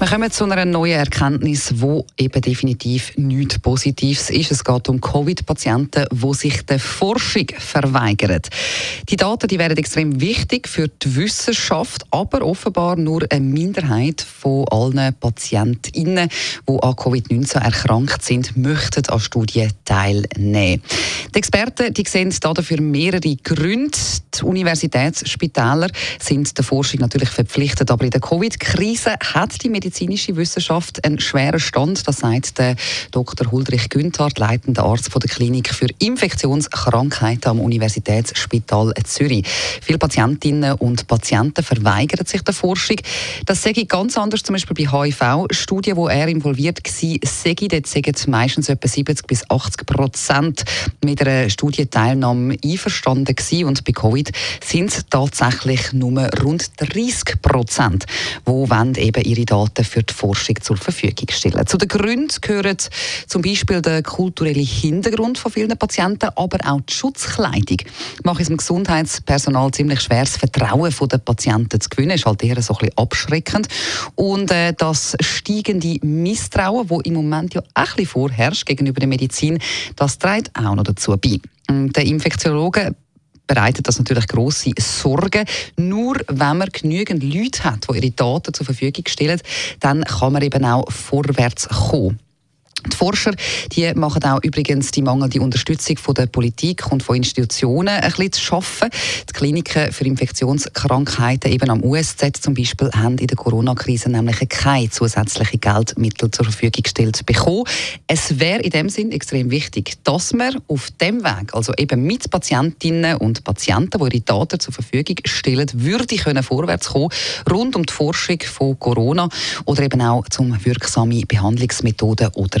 wir kommen zu einer neuen Erkenntnis, wo eben definitiv nichts Positives ist. Es geht um Covid-Patienten, die sich der Forschung verweigern. Die Daten die wären extrem wichtig für die Wissenschaft, aber offenbar nur eine Minderheit von allen PatientInnen, die an Covid-19 erkrankt sind, möchten an Studien teilnehmen. Die Experten die sehen dafür mehrere Gründe. Die Universitätsspitäler sind der Forschung natürlich verpflichtet, aber in der Covid-Krise hat die Medizin medizinische Wissenschaft einen schweren Stand. Das sagt der Dr. Huldrich Günther, leitender Arzt der Klinik für Infektionskrankheiten am Universitätsspital Zürich. Viele Patientinnen und Patienten verweigern sich der Forschung. Das sehe ich ganz anders, zum Beispiel bei HIV-Studien, wo er involviert war, sehe ich, dort meistens etwa 70 bis 80 Prozent mit einer Studienteilnahme einverstanden gewesen. und bei Covid sind es tatsächlich nur rund 30 Prozent, die eben ihre Daten Daten für die Forschung zur Verfügung stellen. Zu den Gründen gehören zum Beispiel der kulturelle Hintergrund von vielen Patienten, aber auch die Schutzkleidung. Macht es dem Gesundheitspersonal ziemlich schwer, das Vertrauen der Patienten zu gewinnen. Ist halt eher so ein bisschen abschreckend. Und äh, das steigende Misstrauen, das im Moment ja auch ein bisschen vorherrscht gegenüber der Medizin, das trägt auch noch dazu bei. Der Infektiologe bereitet das natürlich große Sorgen. Nur wenn man genügend Leute hat, die ihre Daten zur Verfügung stellen, dann kann man eben auch vorwärts kommen. Die Forscher die machen auch übrigens die mangelnde Unterstützung von der Politik und von Institutionen ein bisschen zu schaffen. Die Kliniken für Infektionskrankheiten eben am USZ zum Beispiel haben in der Corona-Krise nämlich keine zusätzlichen Geldmittel zur Verfügung gestellt bekommen. Es wäre in dem Sinn extrem wichtig, dass man auf dem Weg, also eben mit Patientinnen und Patienten, die ihre Daten zur Verfügung stellen, würde können vorwärts kommen rund um die Forschung von Corona oder eben auch zum wirksame Behandlungsmethoden oder